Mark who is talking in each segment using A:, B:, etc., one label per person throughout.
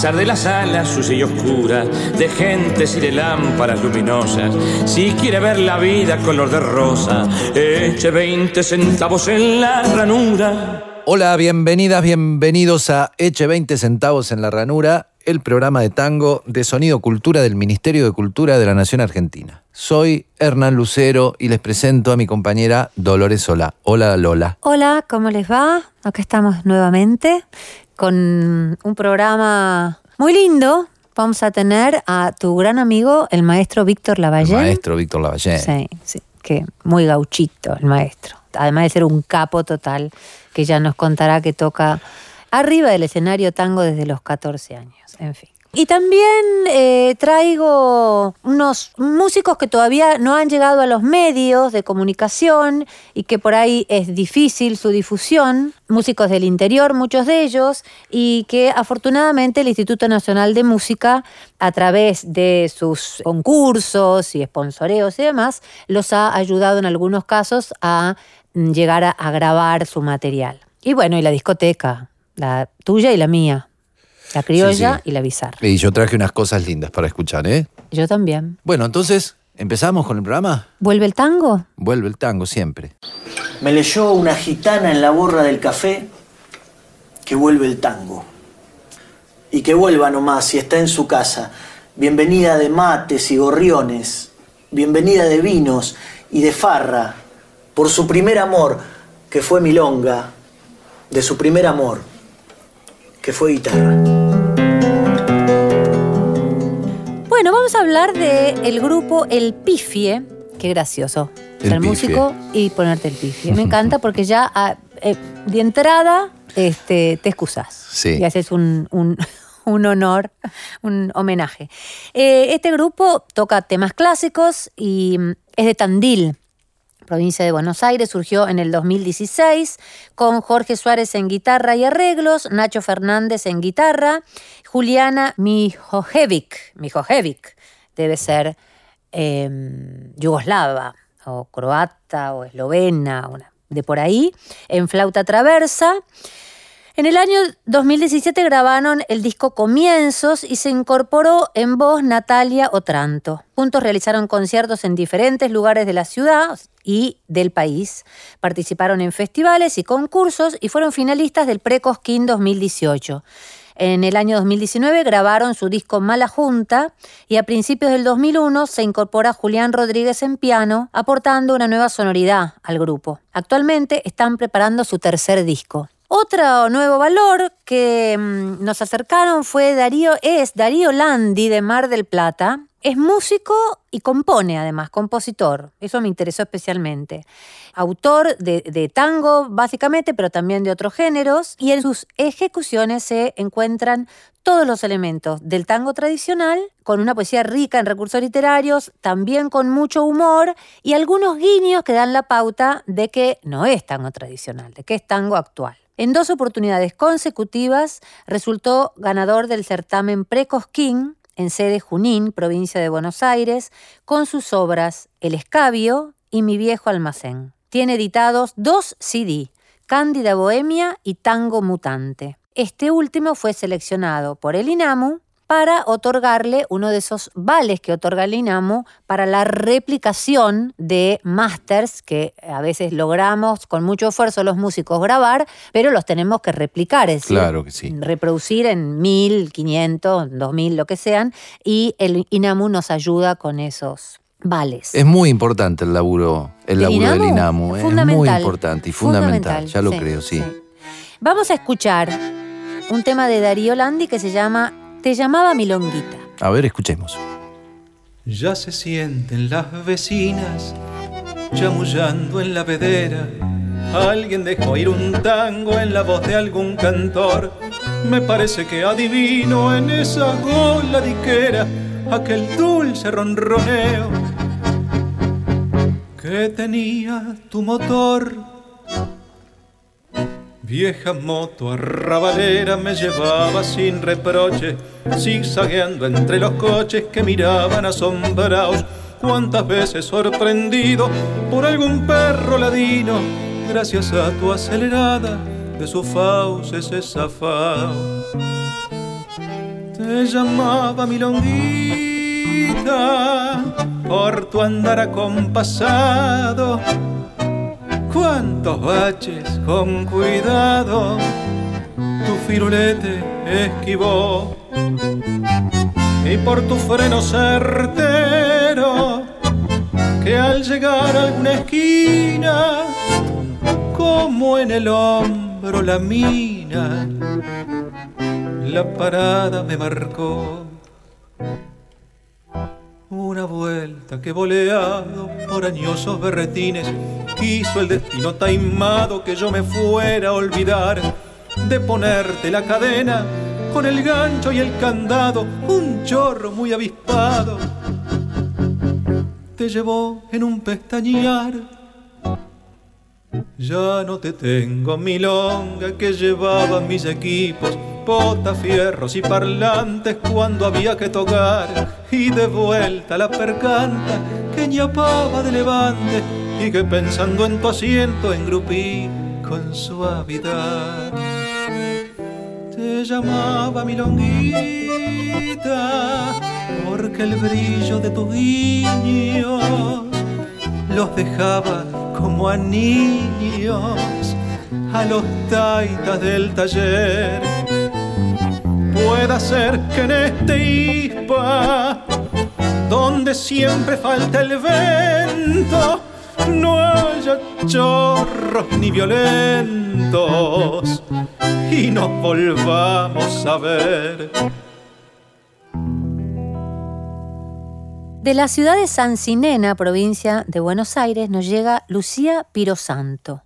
A: De las alas sucia y oscura, de gentes y de lámparas luminosas, si quiere ver la vida color de rosa, eche 20 centavos en la ranura.
B: Hola, bienvenidas, bienvenidos a Eche 20 centavos en la ranura, el programa de tango de Sonido Cultura del Ministerio de Cultura de la Nación Argentina. Soy Hernán Lucero y les presento a mi compañera Dolores Solá. Hola Lola.
C: Hola, ¿cómo les va? Acá estamos nuevamente con un programa muy lindo. Vamos a tener a tu gran amigo, el maestro Víctor
B: El
C: Lavallén.
B: maestro Víctor Lavallén.
C: Sí, sí, que muy gauchito el maestro. Además de ser un capo total, que ya nos contará que toca arriba del escenario tango desde los 14 años. En fin. Y también eh, traigo unos músicos que todavía no han llegado a los medios de comunicación y que por ahí es difícil su difusión, músicos del interior, muchos de ellos, y que afortunadamente el Instituto Nacional de Música, a través de sus concursos y sponsoreos y demás, los ha ayudado en algunos casos a llegar a, a grabar su material. Y bueno, y la discoteca, la tuya y la mía. La criolla
B: Sí, sí.
C: y la bizarra.
B: Y yo traje unas cosas lindas para escuchar, ¿eh?
C: Yo también.
B: Bueno, entonces, ¿empezamos con el programa?
C: ¿Vuelve el tango?
B: Vuelve el tango siempre.
D: Me leyó una gitana en la borra del café que vuelve el tango. Y que vuelva nomás si está en su casa. Bienvenida de mates y gorriones. Bienvenida de vinos y de farra. Por su primer amor, que fue milonga. De su primer amor, que fue guitarra.
C: Bueno, vamos a hablar del el grupo El Pifie. Qué gracioso.
B: El
C: Ser
B: Pifie.
C: músico y ponerte el pifie. Me encanta porque ya ah, eh, de entrada este, te excusas.
B: Sí.
C: Y haces un, un- un honor, un homenaje. Eh, este grupo toca temas clásicos y mm, es de Tandil, provincia de Buenos Aires, surgió en el 2016 con Jorge Suárez en guitarra y arreglos, Nacho Fernández en guitarra, Juliana Mijojevic, Mijojevic debe ser eh, yugoslava o croata o eslovena, de por ahí, en flauta traversa. En el año 2017 grabaron el disco Comienzos y se incorporó en voz Natalia Otranto. Juntos realizaron conciertos en diferentes lugares de la ciudad y del país. Participaron en festivales y concursos y fueron finalistas del Precosquín 2018. En el año 2019 grabaron su disco Mala Junta y a principios del 2001 se incorpora Julián Rodríguez en piano, aportando una nueva sonoridad al grupo. Actualmente están preparando su tercer disco. Otro nuevo valor que mm, nos acercaron fue Darío, es Darío Landi de Mar del Plata. Es músico y compone además, compositor. Eso me interesó especialmente. Autor de, de tango, básicamente, pero también de otros géneros. Y en sus ejecuciones se encuentran todos los elementos del tango tradicional, con una poesía rica en recursos literarios, también con mucho humor y algunos guiños que dan la pauta de que no es tango tradicional, de que es tango actual. En dos oportunidades consecutivas resultó ganador del certamen Precosquín en sede Junín, provincia de Buenos Aires, con sus obras El Escabio y Mi Viejo Almacén. Tiene editados dos CD, Cándida Bohemia y Tango Mutante. Este último fue seleccionado por el INAMU para otorgarle uno de esos vales que otorga el INAMU para la replicación de másters que a veces logramos con mucho esfuerzo los músicos grabar, pero los tenemos que replicar, es decir,
B: Claro que sí.
C: reproducir en 1000, 500, 2000, lo que sean, y el INAMU nos ayuda con esos vales.
B: Es muy importante el laburo, el
C: ¿Del
B: laburo del
C: INAMU?
B: Es
C: Fundamental.
B: muy importante y fundamental, ya lo
C: sí,
B: creo, sí.
C: Vamos a escuchar un tema de Darío Landi que se llama Te llamaba Milonguita.
B: A ver, escuchemos.
E: Ya se sienten las vecinas chamullando en la vedera. Alguien dejó ir un tango en la voz de algún cantor. Me parece que adivino en esa gola diquera aquel dulce ronroneo que tenía tu motor. Vieja moto arrabalera me llevaba sin reproche, zigzagueando entre los coches que miraban asombrados. Cuántas veces sorprendido por algún perro ladino, gracias a tu acelerada, de sus fauces se zafao. Te llamaba milonguita por tu andar acompasado cuántos baches con cuidado tu firulete esquivó. Y por tu freno certero que al llegar a alguna esquina como en el hombro la mina la parada me marcó una vuelta que boleado por añosos berretines quiso el destino taimado que yo me fuera a olvidar de ponerte la cadena con el gancho y el candado, un chorro muy avispado. Te llevó en un pestañear. Ya no te tengo milonga que llevaba mis equipos, botas, fierros y parlantes cuando había que tocar. Y de vuelta la percanta que ñapaba de levante y que pensando en tu asiento engrupí con suavidad. Te llamaba milonguita porque el brillo de tus guiños los dejaba como a niños a los taitas del taller. Puede ser que en este ispa, donde siempre falta el vento, no haya chorros ni violentos y nos volvamos a ver.
C: De la ciudad de San Cinena, provincia de Buenos Aires, nos llega Lucía Pirosanto.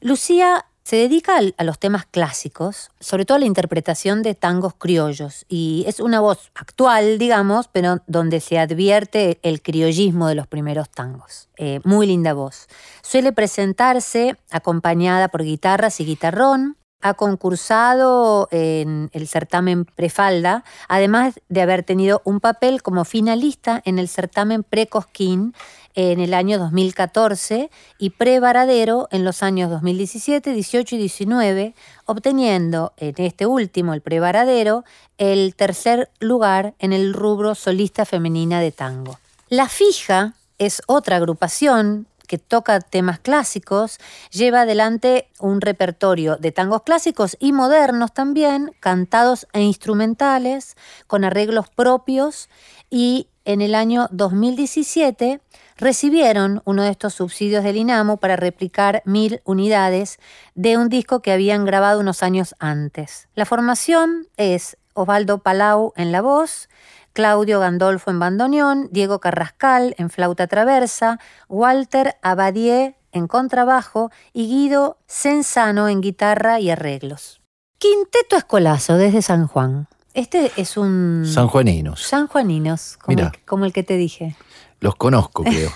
C: Lucía se dedica a los temas clásicos, sobre todo a la interpretación de tangos criollos, y es una voz actual, digamos, pero donde se advierte el criollismo de los primeros tangos. Eh, muy linda voz. Suele presentarse acompañada por guitarras y guitarrón, ha concursado en el certamen Prefalda, además de haber tenido un papel como finalista en el certamen Precosquín en el año 2014 y Pre-Varadero en los años 2017, 18 y 19, obteniendo en este último, el Pre-Varadero, el tercer lugar en el rubro solista femenina de tango. La Fija es otra agrupación que toca temas clásicos, lleva adelante un repertorio de tangos clásicos y modernos también, cantados e instrumentales, con arreglos propios, y en el año 2017 recibieron uno de estos subsidios del INAMU para replicar mil unidades de un disco que habían grabado unos años antes. La formación es Osvaldo Palau en la voz, Claudio Gandolfo en bandoneón, Diego Carrascal en flauta traversa, Walter Abadie en contrabajo y Guido Sensano en guitarra y arreglos. Quinteto Escolazo desde San Juan. Este es un...
B: Sanjuaninos.
C: Sanjuaninos, como, el, como el que te dije.
B: Los conozco, creo.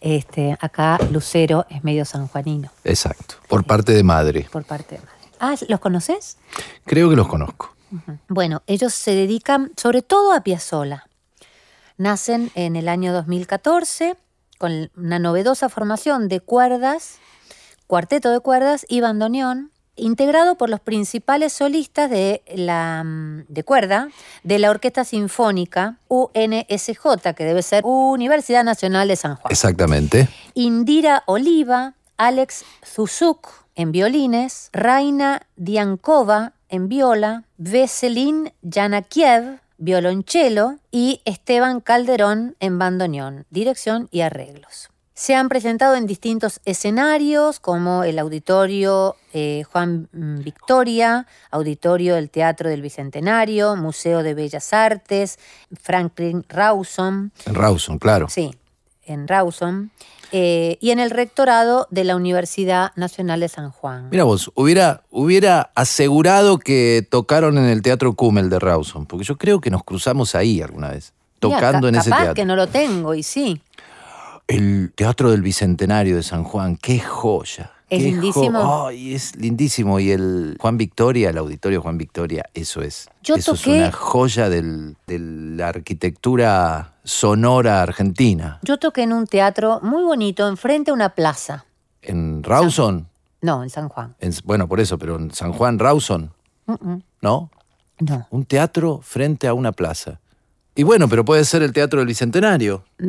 C: Este, acá Lucero es medio sanjuanino,
B: Exacto. Por parte de madre.
C: por parte de madre. Ah, ¿los conoces?
B: Creo que los conozco.
C: Bueno, ellos se dedican sobre todo a Piazzolla. Nacen en el año 2014 con una novedosa formación de cuerdas, cuarteto de cuerdas y bandoneón, integrado por los principales solistas de, la, mm, de cuerda de la Orquesta Sinfónica UNSJ, que debe ser Universidad Nacional de San Juan.
B: Exactamente.
C: Indira Oliva, Alex Zuzuk en violines, Raina Diankova en viola, Veselin Yanakiev violonchelo y Esteban Calderón en bandoneón, dirección y arreglos. Se han presentado en distintos escenarios como el Auditorio eh, Juan mm, Victoria, Auditorio del Teatro del Bicentenario, Museo de Bellas Artes, Franklin Rawson.
B: En Rawson, claro.
C: Sí, en Rawson. eh, y en el rectorado de la Universidad Nacional de San Juan.
B: Mira vos, hubiera, hubiera asegurado que tocaron en el Teatro Kummel de Rawson, porque yo creo que nos cruzamos ahí alguna vez, tocando
C: ca-
B: en ese
C: capaz
B: teatro.
C: que no lo tengo, y sí.
B: El Teatro del Bicentenario de San Juan, qué joya.
C: Es
B: qué
C: lindísimo.
B: jo- Ay, es lindísimo. Y el Juan Victoria, el Auditorio Juan Victoria, eso es.
C: Yo
B: eso
C: toqué-
B: es una joya del- de la arquitectura sonora argentina.
C: Yo toqué en un teatro muy bonito, enfrente a una plaza.
B: En Rawson,
C: No, en San Juan.
B: en- bueno, por eso, pero en San Juan, Rawson. ¿no?
C: No.
B: Un teatro frente a una plaza. Y bueno, pero puede ser el Teatro del Bicentenario. es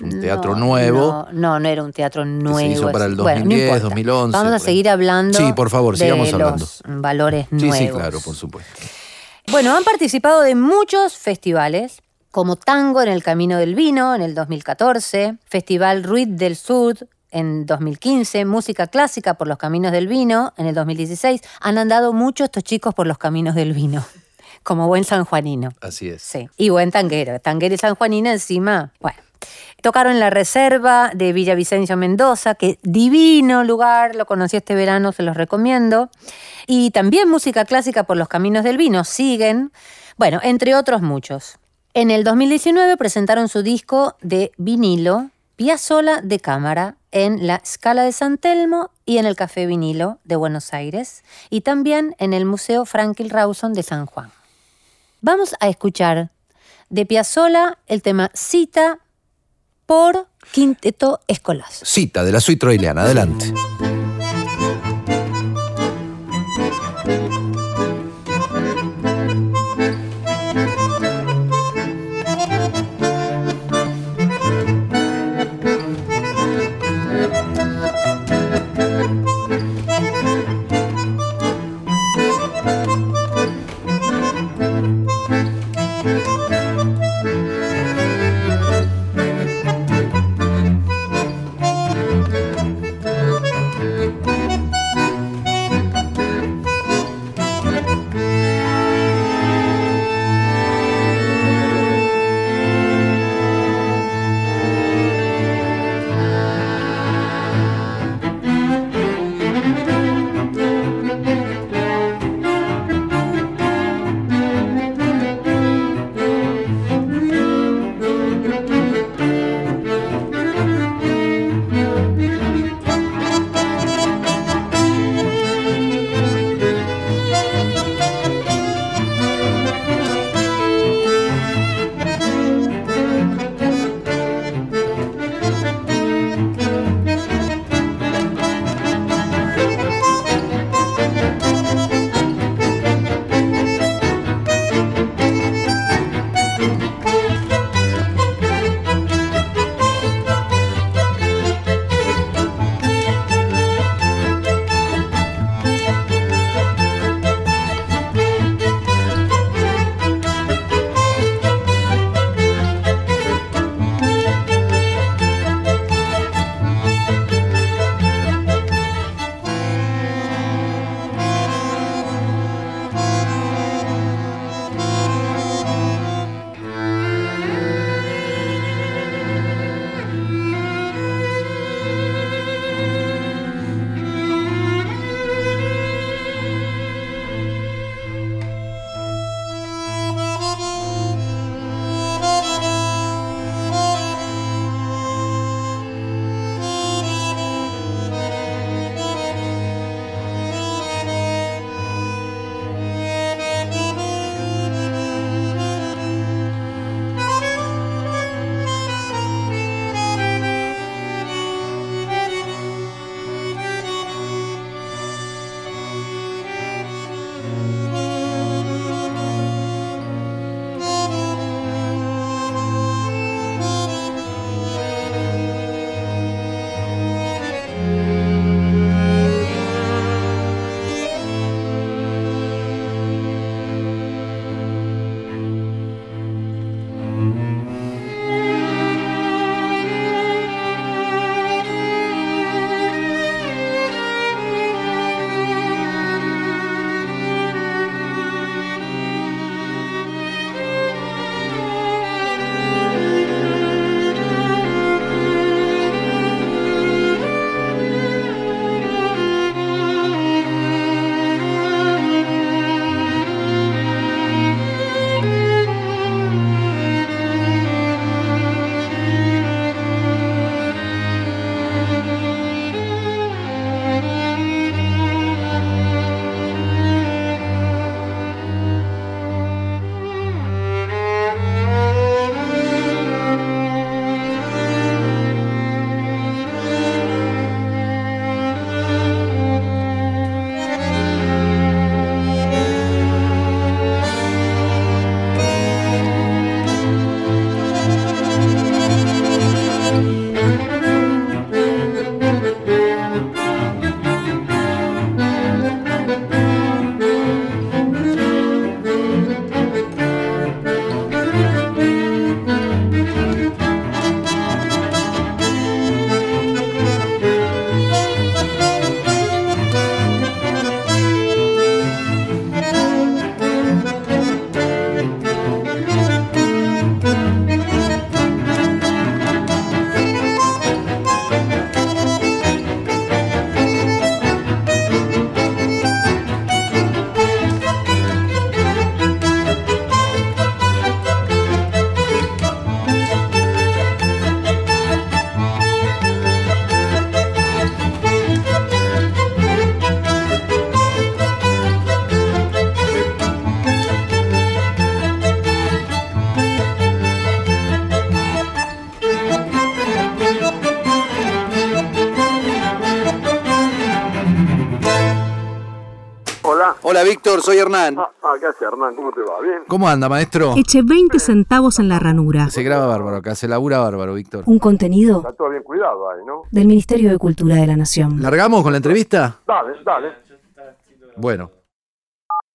B: un teatro
C: Mm, No,
B: nuevo.
C: No, no, no era un teatro nuevo.
B: hizo para el
C: así. Bueno, no
B: 2010,
C: importa.
B: 2011,
C: Vamos a seguir hablando.
B: Sí, por favor,
C: de
B: sigamos hablando.
C: los valores
B: Sí,
C: nuevos.
B: sí, claro, por supuesto.
C: Bueno, han participado de muchos festivales, como Tango en el Camino del Vino en el 2014, Festival Ruiz del Sur en 2015, Música Clásica por los Caminos del Vino en el 2016. Han andado mucho estos chicos por los Caminos del Vino, como buen sanjuanino.
B: Así es.
C: Sí, y buen tanguero. Tanguero y sanjuanina encima, bueno. Tocaron en la reserva de Villavicencio Mendoza, que divino lugar, lo conocí este verano, se los recomiendo. Y también música clásica por los caminos del vino, siguen, bueno, entre otros muchos. En el 2019 presentaron su disco de vinilo, Piazzola de cámara, en la Scala de San Telmo y en el Café Vinilo de Buenos Aires, y también en el Museo Franklin Rawson de San Juan. Vamos a escuchar de Piazzolla el tema Cita por Quinteto Escolás.
B: Cita de la suite troiliana. Adelante. Soy Hernán.
F: Ah, ah, ¿qué haces, Hernán? ¿Cómo te va? ¿Bien?
B: ¿Cómo anda, maestro?
G: Eche 20 centavos en la ranura.
B: Se graba bárbaro acá, se labura bárbaro, Víctor.
G: Un contenido
F: Está todo bien cuidado ahí, ¿no?
G: del Ministerio de Cultura de la Nación.
B: ¿Largamos con la entrevista?
F: Dale, dale.
B: Bueno.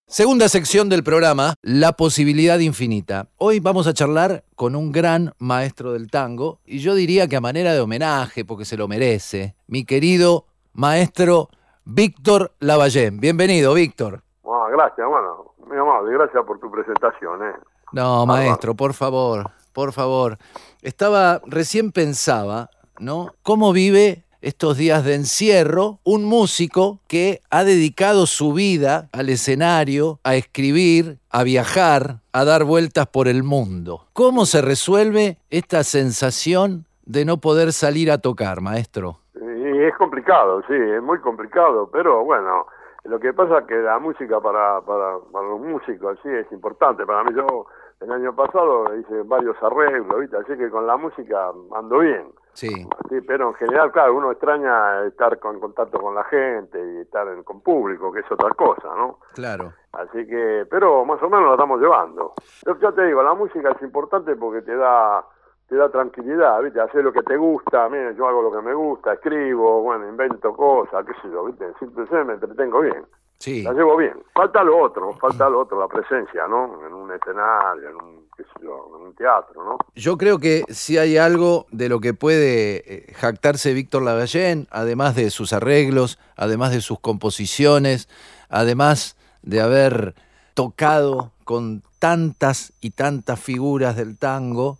B: Segunda sección del programa, La posibilidad infinita. Hoy vamos a charlar con un gran maestro del tango, y yo diría que a manera de homenaje, porque se lo merece, mi querido maestro Víctor Lavallén. Bienvenido, Víctor.
F: Ah, gracias, bueno, muy amable. Gracias por tu presentación, ¿eh?
B: No, maestro, por favor, por favor. Estaba, recién pensaba, ¿no? ¿Cómo vive estos días de encierro un músico que ha dedicado su vida al escenario, a escribir, a viajar, a dar vueltas por el mundo? ¿Cómo se resuelve esta sensación de no poder salir a tocar, maestro?
F: Y es complicado, sí, es muy complicado, pero bueno, lo que pasa es que la música para, para, para los músicos sí es importante. Para mí, yo el año pasado hice varios arreglos, ¿viste? así que con la música ando bien.
B: Sí.
F: Sí, pero en general, claro, uno extraña estar con contacto con la gente y estar en- con público, que es otra cosa, ¿no?
B: Claro.
F: Así que, pero más o menos lo estamos llevando. Yo ya te digo, la música es importante porque te da te da tranquilidad, ¿viste? Hacer lo que te gusta, mire, yo hago lo que me gusta, escribo, bueno, invento cosas, qué sé yo, ¿viste? Simplemente me entretengo bien,
B: Sí.
F: la llevo bien. Falta lo otro, falta lo otro, la presencia, ¿no? En un escenario, en un, qué sé yo, en un teatro, ¿no?
B: Yo creo que si hay algo de lo que puede eh, jactarse Víctor Lavallén, además de sus arreglos, además de sus composiciones, además de haber tocado con tantas y tantas figuras del tango,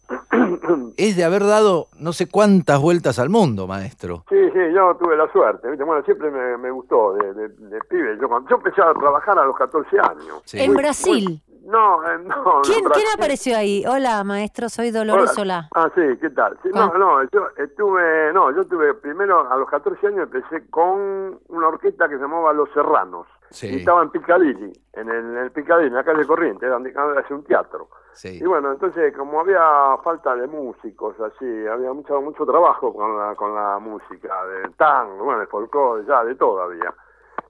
B: es de haber dado no sé cuántas vueltas al mundo, maestro.
F: Sí, sí, yo tuve la suerte, ¿viste? Bueno, siempre me, me gustó de, de, de pibe. Yo, cuando, yo empecé a trabajar a los 14 años.
B: Sí.
C: En Brasil.
F: No, eh, no. en
C: ¿Quién, ¿Quién
F: Brasil.
C: apareció ahí? Hola, maestro, soy Dolores Solá.
F: Ah, sí, ¿qué tal? Sí,
C: Ah.
F: No, no, yo estuve, no, yo tuve primero a los 14 años empecé con una orquesta que se llamaba Los Serranos.
B: Sí.
F: Y estaba en Piccadilly, en el, en el Piccadilly, en la calle Corriente, donde hace un teatro.
B: Sí.
F: Y bueno, entonces como había falta de músicos, así, había mucho mucho trabajo con la con la música, del tango, bueno, de folclore, ya de todo había.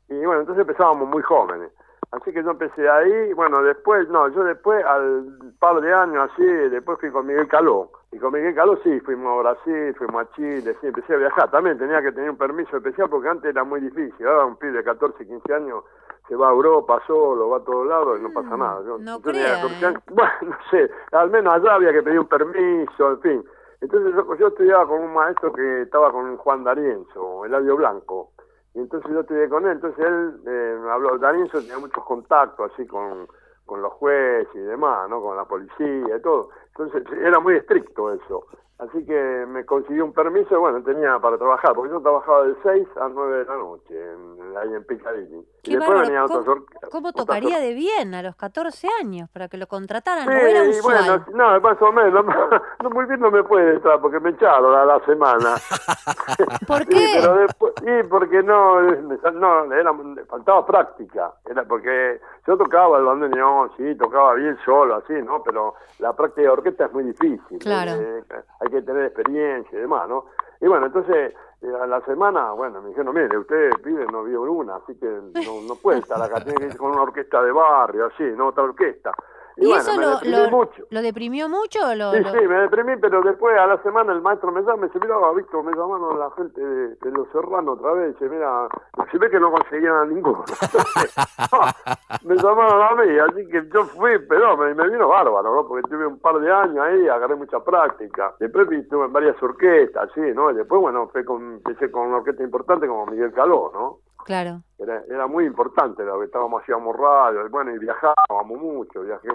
F: Y bueno, entonces empezábamos muy jóvenes. Así que yo empecé ahí, bueno, después, no, yo después, al par de años así, después fui con Miguel Caló. Y con Miguel Caló sí, fuimos a Brasil, fuimos a Chile, sí, empecé a viajar. También tenía que tener un permiso especial porque antes era muy difícil. Ahora un pibe de 14, 15 años se va a Europa solo, va a todos lados y no pasa nada. Yo,
C: Mm, no
F: yo tenía
C: crea,
F: 14
C: ¿eh?
F: bueno, no sé, al menos allá había que pedir un permiso, en fin. Entonces yo, yo estudiaba con un maestro que estaba con Juan D'Arienzo, Eladio Blanco. Y entonces yo estudié con él, entonces él eh, me habló, D'Arienzo tenía muchos contactos así con, con los jueces y demás, ¿no? Con la policía y todo. Entonces era muy estricto eso. Así que me consiguió un permiso y bueno, tenía para trabajar, porque yo trabajaba de 6 a 9 de la noche, en- ahí en Piccadilly.
C: Qué
F: y después
C: bárbaro.
F: otras
C: ¿Cómo, cómo tocaría de bien a los 14 años para que lo contrataran?
F: Sí,
C: no era
F: y
C: usual.
F: bueno, no, más o menos. No, muy bien no me puede estar porque me echaron a la semana.
C: ¿Por
F: Sí,
C: qué?
F: pero después, sí, porque no, sal- no era, faltaba práctica. Era porque yo tocaba el bandoneón, sí, tocaba bien solo, así, ¿no? Pero la práctica orquesta es muy difícil.
C: Claro.
F: eh, hay que tener experiencia y demás, ¿no? Y bueno, entonces eh, a la semana, bueno, me dijeron, mire, usted pide no vio una, así que no, no puede estar acá, tiene que ir con una orquesta de barrio, así, no otra orquesta.
C: ¿Y,
F: bueno,
C: eso lo, lo,
F: mucho.
C: lo deprimió mucho o lo,
F: Sí,
C: lo-
F: sí, me deprimí, pero después a la semana el maestro me llama, me dice, mira, Víctor, me llamaron la gente de, de los serranos otra vez, dice, mira, se ve que no conseguían a ninguno. me llamaron a mí, así que yo fui, pero me, me vino bárbaro, ¿no? Porque tuve un par de años ahí, agarré mucha práctica. Después estuve en varias orquestas, sí, ¿no? Y después, bueno, fue con, empecé con una orquesta importante como Miguel Caló, ¿no?
C: Claro.
F: Era, era muy importante lo que estábamos, hacíamos radio, y bueno, y viajábamos mucho, viajé,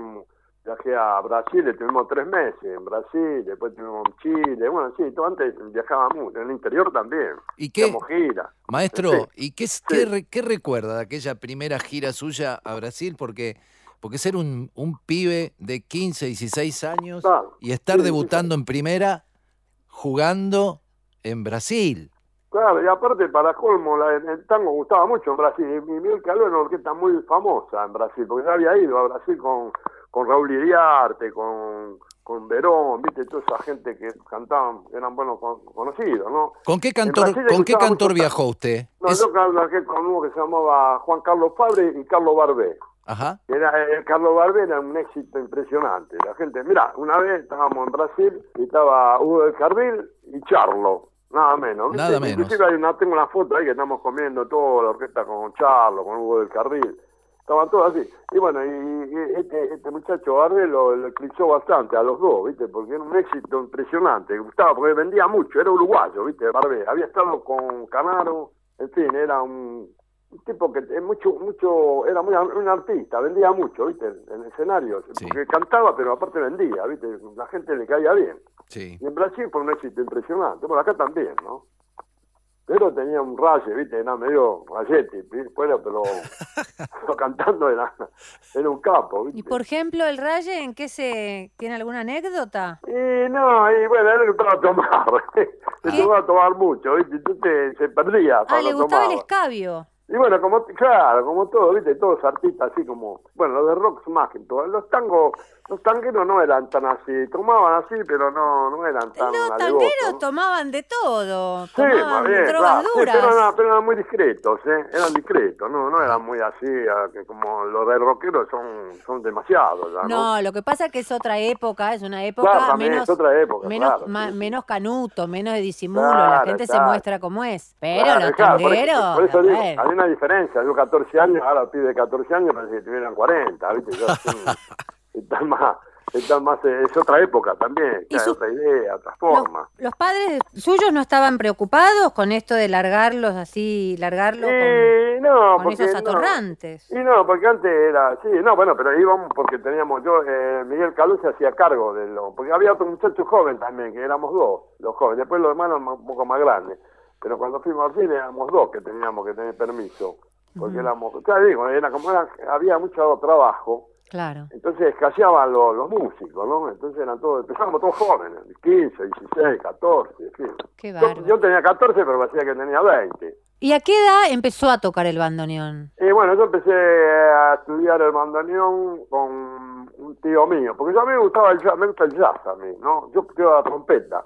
F: viajé a Brasil, estuvimos tres meses en Brasil, después estuvimos en Chile, bueno, sí, todo antes viajaba mucho, en el interior también,
B: ¿Y qué,
F: gira.
B: maestro,
F: Sí.
B: y qué, es- qué, re- qué recuerda de aquella primera gira suya a Brasil? Porque, porque ser un, un pibe de 15, 16 años
F: Claro,
B: y estar
F: sí, sí,
B: debutando en primera jugando en Brasil.
F: Claro, y aparte para colmo, la, el tango gustaba mucho en Brasil, y Miguel Caló era una orquesta muy famosa en Brasil, porque yo había ido a Brasil con, con Raúl Iriarte, con, con Verón, viste, toda esa gente que cantaban, eran buenos con- conocidos, ¿no?
B: ¿Con qué cantor, ¿con qué cantor viajó usted?
F: No,
B: Es-
F: yo trabajé con uno que se llamaba Juan Carlos Fabre y Carlos Barbé.
B: Ajá.
F: Era, eh, Carlos Barbé era un éxito impresionante. La gente, mira, una vez estábamos en Brasil y estaba Hugo del Carril y Charlo, nada menos. ¿viste?
B: Nada menos.
F: Inclusive hay una, tengo una foto ahí que estamos comiendo toda la orquesta con Charlo, con Hugo del Carril. Estaban todos así. Y bueno, y, y este, este muchacho Barbé lo, lo eclipsó bastante a los dos, ¿viste? Porque era un éxito impresionante. Gustaba, porque vendía mucho. Era uruguayo, ¿viste? Barbé. Había estado con Canaro, en fin, era un, un tipo que es mucho, mucho, era muy un artista, vendía mucho, ¿viste? En escenarios,
B: Sí.
F: porque cantaba, pero aparte vendía, ¿viste? La gente le caía bien.
B: Sí.
F: Y en Brasil fue un éxito impresionante, bueno, acá también, ¿no? Pero tenía un raye, ¿viste? Era medio rayete, bueno, pero, pero cantando era, era un capo, ¿viste?
C: Y por ejemplo, el Raye, ¿en qué se tiene alguna anécdota?
F: Y no, y bueno, él le gustaba tomar, le gustaba tomar mucho, ¿viste? Entonces se perdía
C: Ah, le gustaba el escabio.
F: Y bueno, como, claro, como todo, viste, todos artistas así como, bueno, los de rock más que todo. Los tangos, los tangueros no eran tan así, tomaban así, pero no, no eran tan
C: Los
F: alevosos,
C: tangueros
F: ¿no?
C: tomaban de todo.
F: Sí,
C: Tomaban
F: bien,
C: drogas
F: claro, sí,
C: duras.
F: pero, eran, pero eran muy discretos, ¿eh? Eran discretos, no, no eran muy así, como los de rockeros son, son demasiados, ¿no?
C: No, lo que pasa es que es otra época, es una época
F: Claro,
C: menos,
F: es otra época,
C: menos,
F: claro,
C: ma-
F: sí, sí.
C: menos canuto, menos de disimulo, la gente se muestra como es. Pero los
F: claro, por eso-
C: tangueros,
F: Por eso,
C: a
F: digo,
C: ver.
F: hay una diferencia. Yo 14 años, ahora pide 14 años, parece que tuvieran 40, ¿viste? Son- están más, están más, eh, es otra época también,
C: su-
F: otra idea, otra
C: los,
F: forma.
C: los padres suyos no estaban preocupados con esto de largarlos así, largarlo
F: Y
C: con,
F: no,
C: con
F: porque
C: esos
F: no.
C: atorrantes.
F: Y no, porque antes era, sí, no, bueno, pero íbamos porque teníamos, yo, eh, Miguel Calú se hacía cargo de lo, porque había otro muchacho joven también, que éramos dos, los jóvenes, después los hermanos un poco más grandes, pero cuando fuimos al cine éramos dos que teníamos que tener permiso, porque éramos, ya digo, era como era, había mucho trabajo,
C: Claro.
F: entonces escaseaban los, los músicos, ¿no? Entonces eran todos, empezábamos todos jóvenes, 15, 16, 14, en fin.
C: Qué
F: Yo, yo tenía 14, pero parecía que tenía 20.
C: ¿Y a qué edad empezó a tocar el bandoneón?
F: Y bueno, yo empecé a estudiar el bandoneón con un tío mío, porque a mí me gustaba el jazz, me gusta el jazz a mí, ¿no? Yo tocaba la trompeta.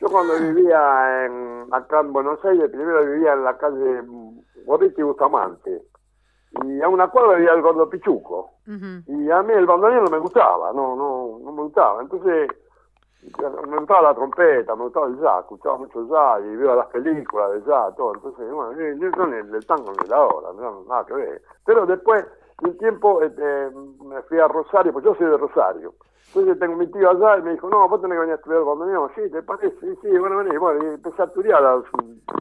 F: Yo cuando vivía en, acá en Buenos Aires, primero vivía en la calle Gorriti Bustamante, y a una cuadra vivía el Gordo Pichuco, y a mí el bandoneón no me gustaba, no, no, no me gustaba, entonces me gustaba la trompeta, me gustaba el jazz, escuchaba mucho jazz y veo las películas de jazz, todo. Entonces, bueno, yo, con el, el tango ni la hora, no, nada que ver. Pero después de un tiempo este, me fui a Rosario, pues yo soy de Rosario. Entonces tengo mi tío allá y me dijo, no, vos tenés que venir a estudiar bandoneón. Sí, ¿te parece? Sí, sí, bueno, vení. Bueno, y empecé a estudiar a los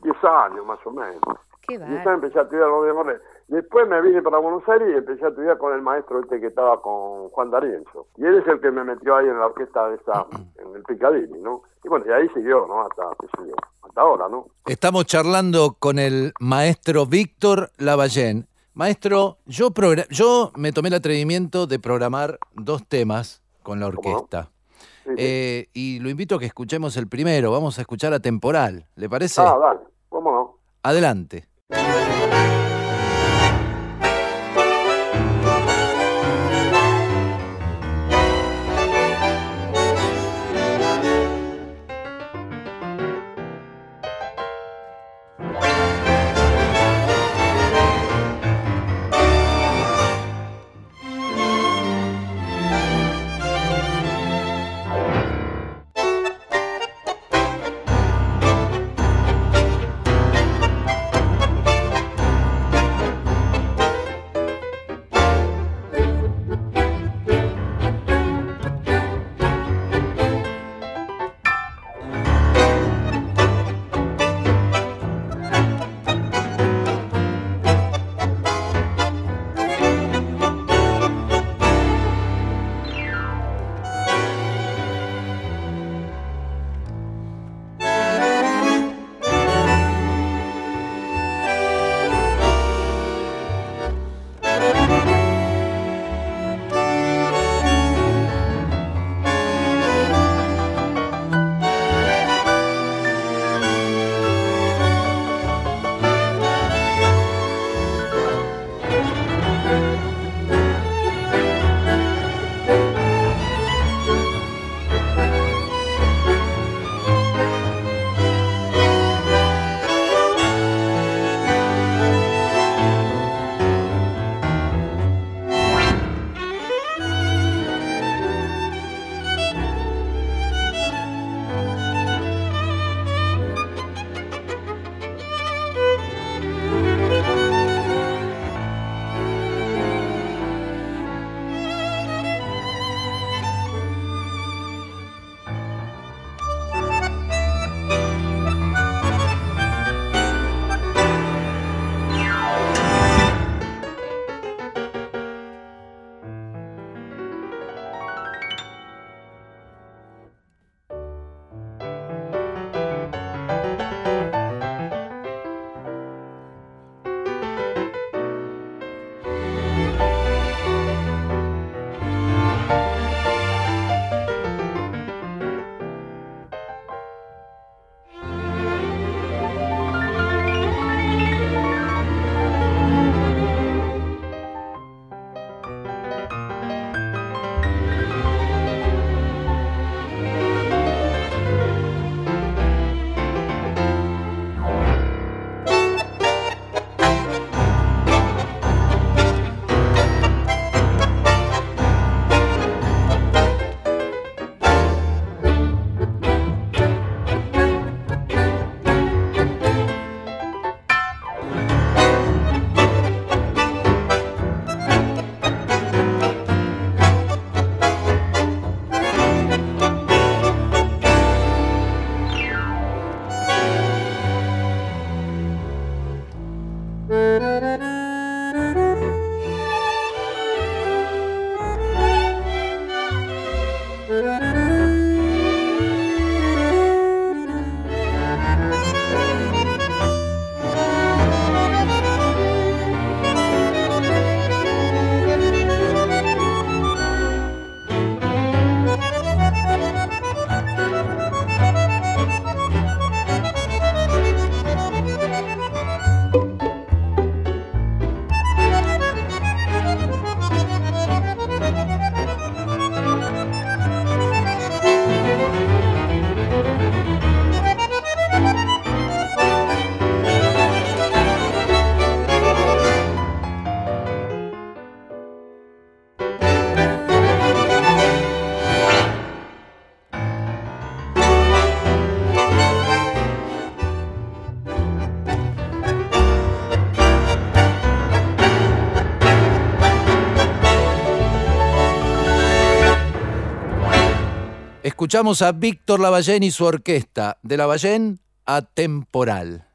F: 10 años más o menos.
C: Qué
F: Y después empecé a estudiar con. Después me vine para Buenos Aires y empecé a estudiar con el maestro este que estaba con Juan D'Arienzo. Y él es el que me metió ahí en la orquesta de esa, en el Picadilly, ¿no? Y bueno, y ahí siguió, ¿no? Hasta, qué sé yo, hasta ahora, ¿no?
B: Estamos charlando con el maestro Víctor Lavallén. Maestro, yo, yo me tomé el atrevimiento de programar dos temas con la orquesta.
F: Sí.
B: Eh, y lo invito a que escuchemos el primero. Vamos a escuchar a Temporal. ¿Le parece?
F: ah, dale, ¿cómo no?
B: Adelante. Escuchamos a Víctor Lavallén y su orquesta, de Lavallén a Temporal.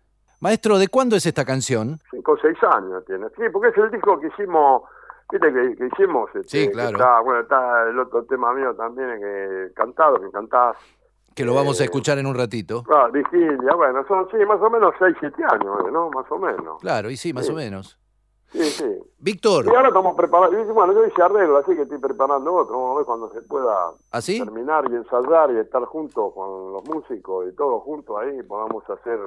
B: Maestro, ¿de cuándo es esta canción?
F: Cinco o seis años tiene. Sí, porque es el disco que hicimos, viste que, que hicimos. Este,
B: Sí, claro.
F: Está, bueno, está el otro tema mío también, que cantado, que cantás.
B: Que lo vamos a
F: Eh,
B: escuchar en un ratito.
F: Claro, Vigilia, bueno, son sí, más o menos seis, siete años, eh, ¿no? Más o menos.
B: Claro, y sí, más
F: Sí.
B: o menos.
F: Sí, sí.
B: Víctor,
F: Y ahora estamos preparando, bueno, yo hice arreglo, así que estoy preparando otro, vamos a ver cuando se pueda
B: ¿así?
F: terminar y ensayar y estar juntos con los músicos y todos juntos ahí, podamos hacer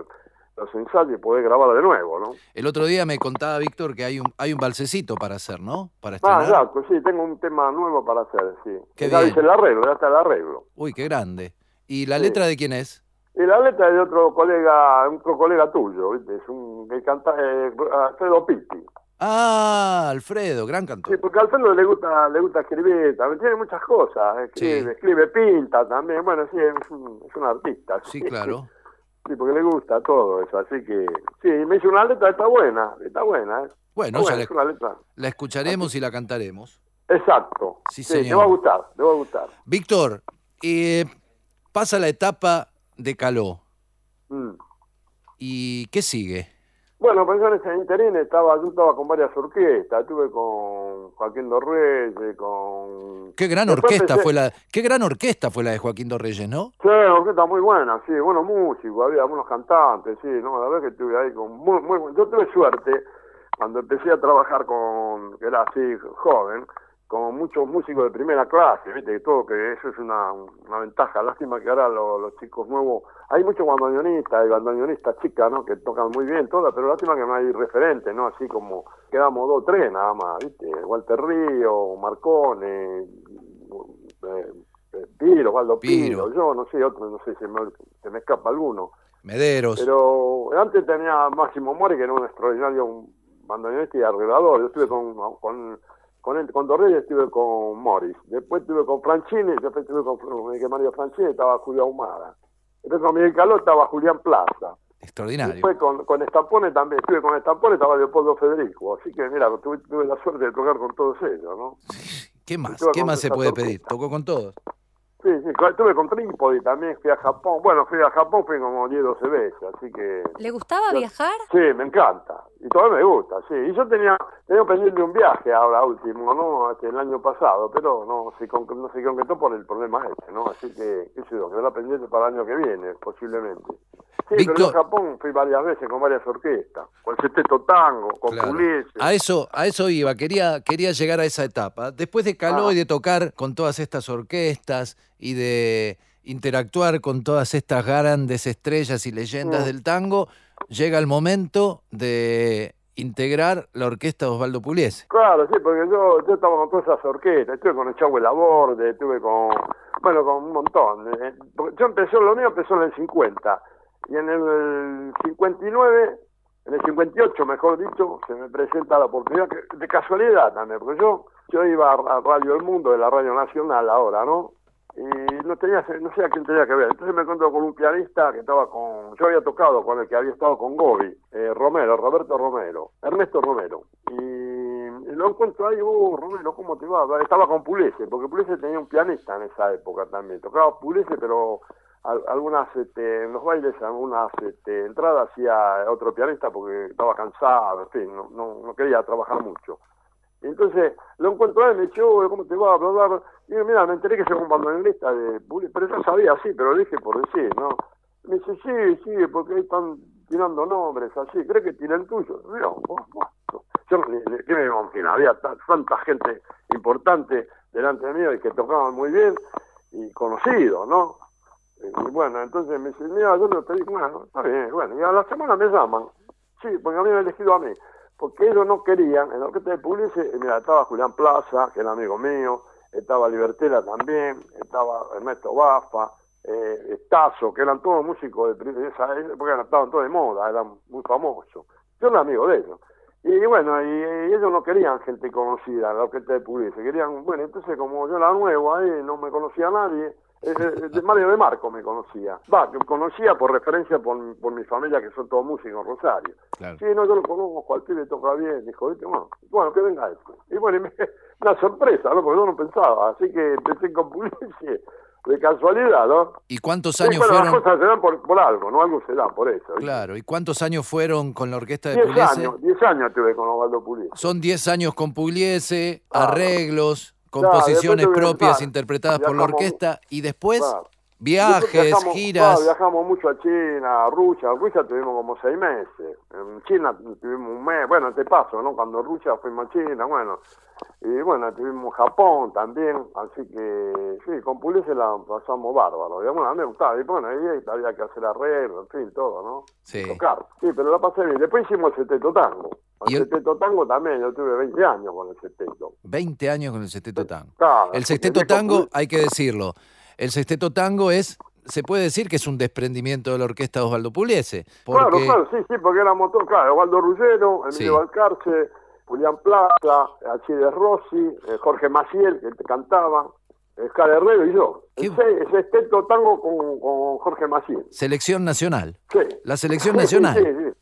F: los ensayos y poder grabar de nuevo, ¿no?
B: El otro día me contaba Víctor que hay un, hay un balsecito para hacer, ¿no? Para
F: Ah,
B: estrenar.
F: exacto, sí, tengo un tema nuevo para hacer, sí.
B: Qué
F: ya
B: bien.
F: hice el arreglo, ya está el arreglo.
B: Uy, qué grande. ¿Y la
F: Sí.
B: letra de quién es?
F: Y la letra es de otro colega, otro colega tuyo, ¿viste? Es un que canta, eh, Alfredo Pitti.
B: Ah, Alfredo, gran cantor.
F: Sí, porque a Alfredo le gusta, le gusta escribir, también tiene muchas cosas, escribe,
B: Sí.
F: escribe, pinta también, bueno, sí, es un, es un artista.
B: Sí, claro.
F: Sí, porque le gusta todo eso, así que, sí, me hizo una letra, está buena, está buena, ¿eh?
B: Bueno,
F: Está
B: la,
F: una letra.
B: la escucharemos y la cantaremos.
F: Exacto.
B: Sí,
F: te
B: señor.
F: va a gustar, te va a gustar.
B: Víctor, eh, pasa la etapa de Caló.
F: Mm.
B: ¿Y qué sigue?
F: Bueno, pues yo en ese interín estaba, yo estaba con varias orquestas, estuve con Joaquín Dorreyes, con...
B: Qué gran
F: Después
B: orquesta fue la, qué gran orquesta fue la de Joaquín Dorreyes, ¿no?
F: Sí, orquesta muy buena, sí, buenos músicos, había buenos cantantes, sí, no, la verdad que estuve ahí con muy, muy Yo tuve suerte cuando empecé a trabajar con, que era así, joven, con muchos músicos de primera clase, viste, que todo, que eso es una, una ventaja, lástima que ahora lo- los chicos nuevos, hay muchos bandoneonistas y bandoneonistas chicas, ¿no?, que tocan muy bien todas, pero lástima que no hay referentes, ¿no?, así como quedamos dos o tres nada más, viste, Walter Río, Marcone, eh, eh, Piro, Waldo
B: Piro.
F: Piro, yo no sé, otro, no sé si me, se me escapa alguno.
B: Mederos.
F: Pero antes tenía Máximo Mori, que era un extraordinario bandoneonista y arreglador. Yo estuve con, con, con, él, con Dorreyes, estuve con Morris. Después estuve con Franchini, después estuve con Miguel Mario Franchini, estaba Julio Ahumada. Después con Miguel Caló estaba Julián Plaza.
B: Extraordinario.
F: Después con, con Estampone también, estuve con Estampone, estaba Leopoldo Federico. Así que mira, tuve, tuve la suerte de tocar con todos ellos, ¿no?
B: ¿Qué más?
F: estuve
B: ¿Qué
F: con
B: más se puede pedir? Tocó con todos.
F: Sí, sí, estuve con Trípodi también, fui a Japón. Bueno, fui a Japón, fui como 10, 12 veces, así que...
C: ¿Le gustaba
F: Yo-
C: viajar?
F: Sí, me encanta. Y todavía me gusta, sí. Y yo tenía, tenía pendiente un viaje ahora último, ¿no? Este, el año pasado, pero no se, con- no se concretó por el problema este, ¿no? Así que, qué sé yo, quedará pendiente para el año que viene, posiblemente. Sí, pero yo
B: Víctor.
F: a Japón fui varias veces con varias orquestas. Con el Sexteto Tango, con
B: Claro.
F: Pugliese.
B: A eso, a eso iba, quería, quería llegar a esa etapa. Después de Caló
F: Ah.
B: y de tocar con todas estas orquestas y de interactuar con todas estas grandes estrellas y leyendas
F: Mm.
B: del tango, llega el momento de integrar la orquesta de Osvaldo Pugliese.
F: Claro, sí, porque yo, yo estaba con todas esas orquestas, estuve con el Chavo Laborde, estuve con, bueno, con un montón. Eh, porque Yo empecé, lo mío empezó en el 50, y en el 59, en el 58, mejor dicho, se me presenta la oportunidad, que- de casualidad también, porque yo, yo iba a Radio El Mundo, de la Radio Nacional ahora, ¿no? Y no tenía, no sé a quién tenía que ver. Entonces me encuentro con un pianista que estaba con, yo había tocado con el que había estado con Gobi, eh, Romero, Roberto Romero, Ernesto Romero. Y, lo encuentro ahí, oh, Romero, ¿cómo te va? Estaba con Pulese, porque Pulese tenía un pianista en esa época también. Tocaba Pulese, pero al- algunas, este, en los bailes, algunas este, entradas hacía otro pianista porque estaba cansado, en fin, no quería trabajar mucho. Entonces lo encuentro a él, me dice, "Oh, ¿cómo te va? Bla, bla, bla. Y digo, mira, me enteré que soy un bandoneonista de Puli, pero yo sabía, sí, pero lo dije por decir, ¿no? Me dice, sí, sí, porque ahí están tirando nombres así, ¿crees que el tuyo? "Oh, bueno". Yo, ¿qué me imagino? Había ta- tanta gente importante delante mío y que tocaban muy bien y conocidos, ¿no? Y bueno, entonces me dice, mira, yo no te digo, bueno, está bien, bueno, y a la semana me llaman, sí, porque me habían elegido a mí, porque ellos no querían, en la orquesta de Pugliese, eh, mira, estaba Julián Plaza, que era amigo mío, estaba Libertela también, estaba Ernesto Bafa, eh, Estazo, que eran todos músicos de, de esa época, estaban todos de moda, eran muy famosos. Yo era amigo de ellos. Y bueno, y, ellos no querían gente conocida, la orquesta de Pugliese, querían, bueno, entonces como yo era nuevo ahí, no me conocía nadie, de Mario de Marco me conocía. Va, que conocía por referencia por, por mi familia, que son todos músicos en Rosario.
B: Claro.
F: Sí, no, yo lo conozco, al pibe toca bien, dijo. Bueno, bueno, que venga esto. Y bueno, y me- una sorpresa, ¿no? Porque yo no pensaba, así que empecé con Pugliese, de casualidad, ¿no?
B: ¿Y cuántos
F: Sí,
B: años
F: bueno,
B: fueron?
F: las cosas se dan por, por algo, ¿no? Algo se da por eso.
B: Claro, ¿y cuántos años fueron con la orquesta de
F: Diez
B: Pugliese?
F: años, diez años tuve con Osvaldo Pugliese.
B: Son 10 años con Pugliese,
F: Claro.
B: arreglos, composiciones propias interpretadas por la orquesta y después
F: Claro.
B: Viajes,
F: viajamos-
B: giras.
F: claro, viajamos mucho a China, a Rusia. Rusia tuvimos como seis meses. En China tuvimos un mes. Bueno, te paso, ¿no? Cuando Rusia fuimos a China, bueno. Y bueno, tuvimos Japón también. Así que, sí, con Pugliese la pasamos bárbaro. Y bueno, a mí me gustaba. Y bueno, ahí había que hacer arreglo, en fin, todo, ¿no?
B: Sí.
F: Tocar. Sí, pero la pasé bien. Después hicimos el Seteto Tango. El,
B: ¿Y el-
F: Tango también. Yo tuve 20 años con el Seteto.
B: 20 años con el sexteto tango.
F: Claro,
B: El sexteto tango, hay que decirlo, el sexteto tango es, se puede decir que es un desprendimiento de la orquesta de Osvaldo Pugliese. Porque,
F: Claro, claro, sí, sí, porque éramos todos, claro, Osvaldo Ruggero, Emilio
B: Sí.
F: Balcarce, Julián Plaza, Alcides Rossi, eh, Jorge Maciel, que te cantaba, Oscar Herrero y yo.
B: ¿Qué?
F: Ese, ese esteto tango con, con Jorge Maciel.
B: Selección nacional.
F: Sí.
B: La selección
F: Sí,
B: nacional.
F: Sí, sí, sí.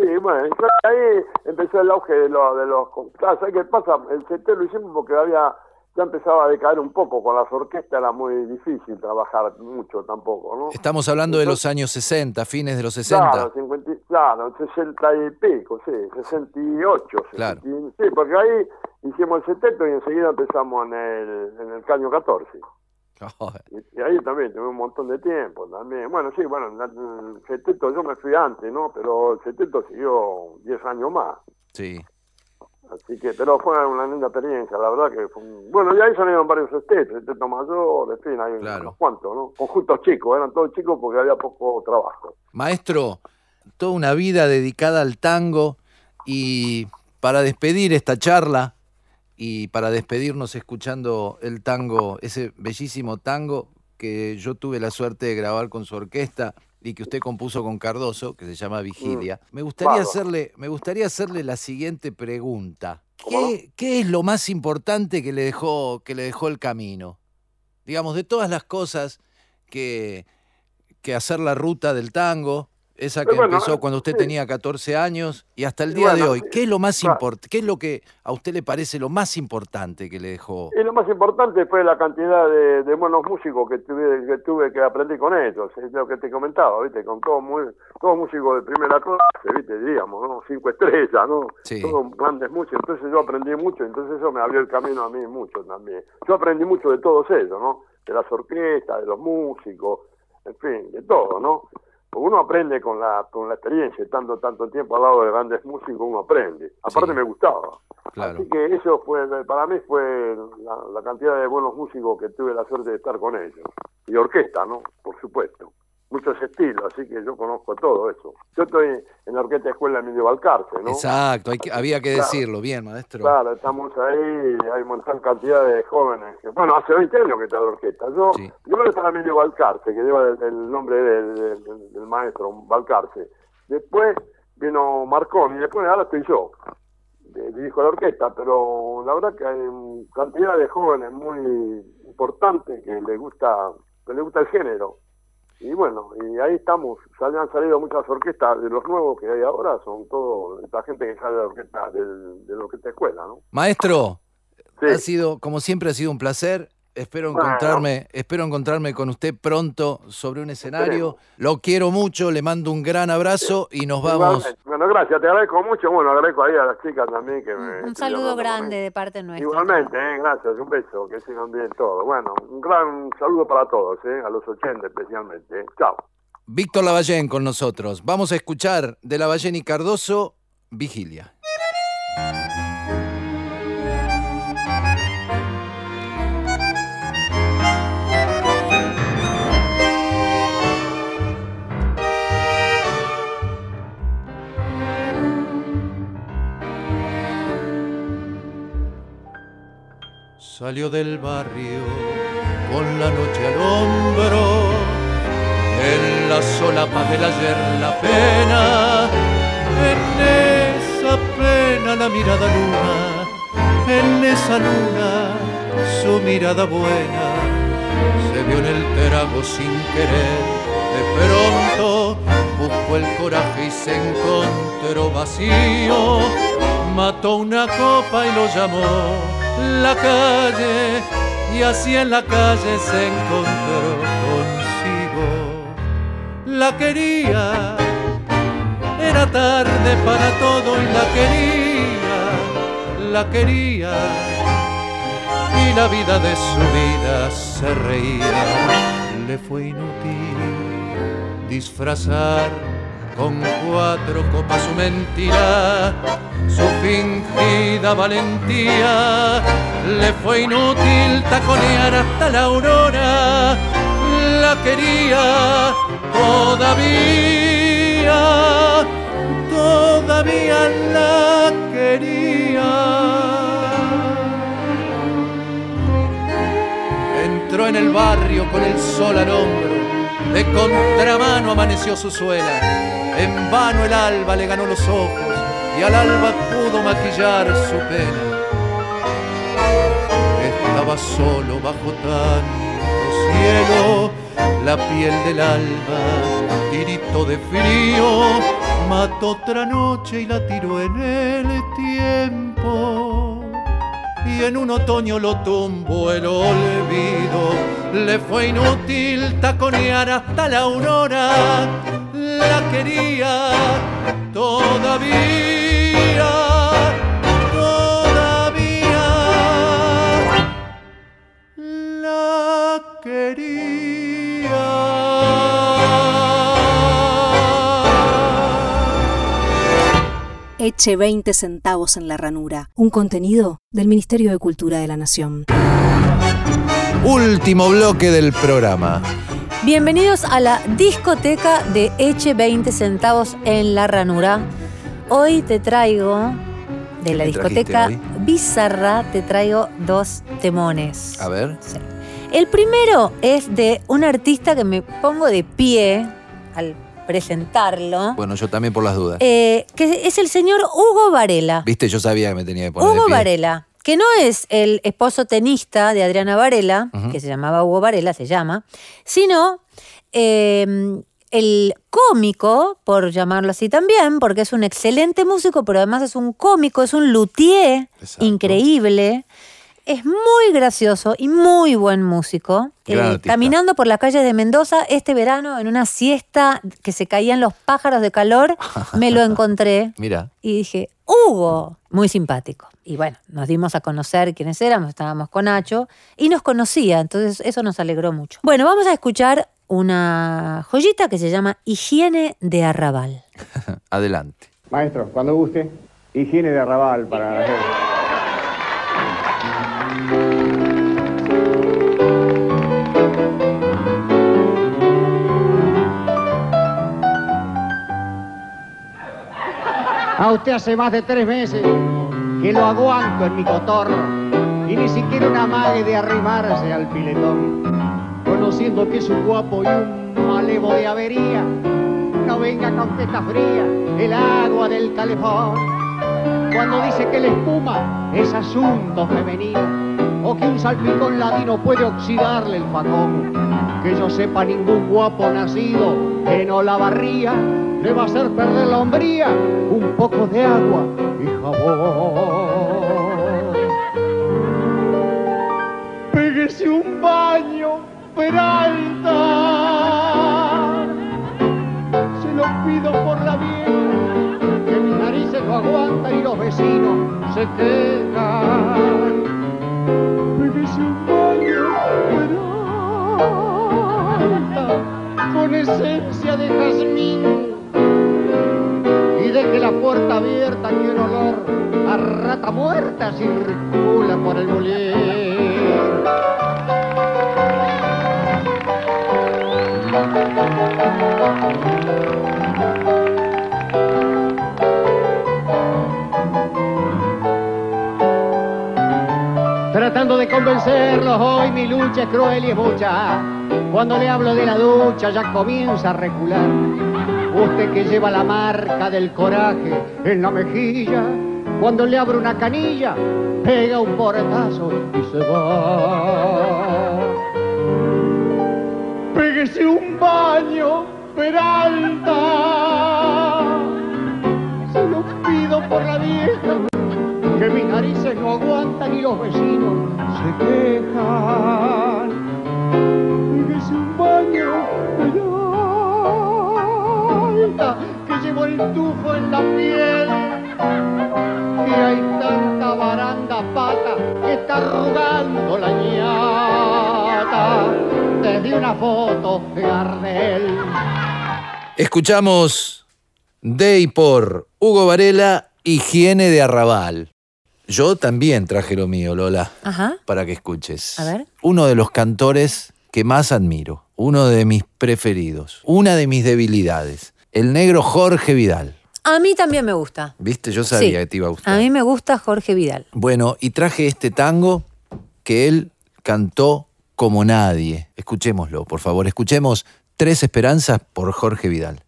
F: Sí, bueno, ahí empezó el auge de, los de los... Claro, ¿sabes qué pasa? El CT lo hicimos porque había... Ya empezaba a decaer un poco, con las orquestas era muy difícil trabajar mucho tampoco, ¿no?
B: Estamos hablando de los años 60, fines de los 60.
F: Claro, 50, y- claro, 60 y pico, sí, 68.
B: Claro.
F: 60 sí, porque ahí hicimos el 70 y enseguida empezamos en el, en el caño 14.
B: Joder,
F: Y, y ahí también tuve un montón de tiempo también. Bueno, sí, bueno, el 70 yo me fui antes, ¿no? Pero el 70 siguió 10 años más.
B: sí.
F: Así que, pero fue una linda experiencia, la verdad que fue un- Bueno, y ahí salieron varios estetos, esteto mayor, en fin, hay
B: Claro.
F: unos cuantos, ¿no? Conjuntos chicos, eran todos chicos porque había poco trabajo.
B: Maestro, toda una vida dedicada al tango y para despedir esta charla y para despedirnos escuchando el tango, ese bellísimo tango que yo tuve la suerte de grabar con su orquesta y que usted compuso con Cardoso, que se llama Vigilia. Me gustaría hacerle, me gustaría hacerle la siguiente pregunta. ¿Qué, qué es lo más importante que le dejó, que le dejó el camino? Digamos, de todas las cosas que, que hacer la ruta del tango, esa que
F: bueno,
B: empezó cuando usted
F: sí.
B: tenía 14 años y hasta el día de hoy. ¿Qué es lo más
F: claro.
B: importante? ¿Qué es lo que a usted le parece lo más importante que le dejó?
F: Y lo más importante fue la cantidad de, de buenos músicos que tuve, que tuve que aprender con ellos, es lo que te comentaba, ¿viste? Con todos muy, todos músicos de primera clase, ¿viste? Diríamos, ¿no? Cinco estrellas, ¿no?
B: Sí.
F: Todos grandes músicos, entonces yo aprendí mucho, entonces eso me abrió el camino a mí mucho también. Yo aprendí mucho de todos ellos, ¿no? De las orquestas, de los músicos, en fin, de todo, ¿no? Uno aprende con la, con la experiencia, estando tanto tiempo al lado de grandes músicos, uno aprende. Aparte
B: Sí.
F: me gustaba.
B: Claro.
F: Así que eso fue, para mí fue la, la cantidad de buenos músicos que tuve la suerte de estar con ellos. Y orquesta, ¿no? Por supuesto. Muchos estilos, así que yo conozco todo eso. Yo estoy en la Orquesta Escuela Emilio Balcarce, ¿no?
B: Exacto, hay que- había que
F: Claro.
B: decirlo, bien, maestro.
F: Claro, estamos ahí, hay un montón cantidad de jóvenes. Que, bueno, hace 20 años que está la orquesta. Yo,
B: Sí.
F: yo creo que está Emilio Balcarce, que lleva el, el nombre del, del- del maestro, Balcarce. Después vino Marconi, y después ahora estoy yo, dirijo la orquesta, pero la verdad que hay cantidad de jóvenes muy importantes que les gusta, que les gusta el género. Y bueno, y ahí estamos, Sal- han salido muchas orquestas, de los nuevos que hay ahora, son todo esta gente que sale de la orquesta, del, de la orquesta escuela, ¿no?
B: Maestro,
F: Sí.
B: ha sido, como siempre, ha sido un placer. Espero
F: Bueno.
B: encontrarme, espero encontrarme con usted pronto sobre un escenario. Lo quiero mucho, le mando un gran abrazo y nos vamos.
F: Bueno, gracias, te agradezco mucho. Bueno, agradezco ahí a las chicas también que me.
C: Un saludo grande de parte nuestra.
F: Igualmente, eh, gracias, un beso, que sigan bien todos. Bueno, un gran saludo para todos, eh, a los 80 especialmente. eh. Chao.
B: Víctor Lavallén con nosotros. Vamos a escuchar de Lavallén y Cardoso, Vigilia.
E: Salió del barrio con la noche al hombro, en la sola paz del ayer la pena, en esa pena la mirada luna, en esa luna su mirada buena, se vio en el trago sin querer, de pronto buscó el coraje y se encontró vacío, mató una copa y lo llamó la calle
B: y así en la calle se encontró consigo. La quería, era tarde para todo y la quería, la quería y la vida de su vida se reía. Le fue inútil disfrazar con cuatro copas su mentira, su fingida valentía. Le fue inútil taconear hasta la aurora, la quería todavía, todavía la quería. Entró en el barrio con el sol al hombro, de contramano amaneció su suela, en vano el alba le ganó los ojos y al alba pudo maquillar su pena. Estaba solo bajo tanto cielo, la piel del alba, tirito de frío, mató otra noche y la tiró en el tiempo y en un otoño lo tumbó el olvido. Le fue inútil taconear hasta la aurora, la quería todavía, todavía
G: Eche 20 centavos en la ranura. Un contenido del Ministerio de Cultura de la Nación.
H: Último bloque del programa.
C: Bienvenidos a la discoteca de Eche 20 centavos en la ranura. Hoy te traigo de la discoteca? Bizarra, te traigo dos temones.
H: A ver.
C: Sí. El primero es de un artista que me pongo de pie al presentarlo,
H: Bueno, yo también por las dudas.
C: eh, que es el señor Hugo Varela.
H: Viste, yo sabía que me tenía que poner de
C: Hugo
H: pie.
C: Varela, que no es el esposo tenista de Adriana Varela, que se llamaba Hugo Varela, se llama, sino eh, el cómico, por llamarlo así también, porque es un excelente músico, pero además es un cómico, es un luthier
H: Exacto.
C: increíble. Es muy gracioso y muy buen músico. Eh, caminando por las calles de Mendoza este verano en una siesta que se caían los pájaros de calor, me lo encontré
H: Mira.
C: y dije, Hugo, muy simpático. Y bueno, nos dimos a conocer quiénes éramos, estábamos con Nacho y nos conocía, entonces eso nos alegró mucho. Bueno, vamos a escuchar una joyita que se llama Higiene de Arrabal.
H: Adelante.
I: Maestro, cuando guste, higiene de arrabal para la gente. A usted hace más de tres meses que lo aguanto en mi cotorro y ni siquiera una mague de arrimarse al piletón. Conociendo que es un guapo y un malevo de avería, no venga con teta fría el agua del calefón. Cuando dice que la espuma es asunto femenino o que un salpicón ladino puede oxidarle el facón. Que yo sepa ningún guapo nacido la barría le va a hacer perder la hombría un poco de agua y jabón. Pégese un baño, Peralta. Se lo pido por la vieja, que mis narices lo aguantan y los vecinos se quejan. Con esencia de jazmín. Y deje la puerta abierta que un olor a rata muerta circula por el bolín. Tratando de convencerlos, hoy mi lucha es cruel y es mucha. Cuando le hablo de la ducha ya comienza a recular. Usted que lleva la marca del coraje en la mejilla, cuando le abro una canilla, pega un portazo y se va. Pégese un baño, Peralta. Se lo pido por la vieja, que mis narices no aguantan y los vecinos se quejan. En la piel. Y hay tanta baranda pata que está arrugando la ñata desde una foto de Gardel.
B: Escuchamos de y por Hugo Varela, Higiene de Arrabal. Yo también traje lo mío, Lola,
C: Ajá.
B: para que escuches.
C: A ver.
B: Uno de los cantores que más admiro, uno de mis preferidos, una de mis debilidades, el negro Jorge Vidal.
C: A mí también me gusta.
B: ¿Viste? Yo sabía
C: Sí.
B: que te iba a gustar.
C: A mí me gusta Jorge Vidal.
B: Bueno, y traje este tango que él cantó como nadie. Escuchémoslo, por favor. Escuchemos Tres Esperanzas por Jorge Vidal.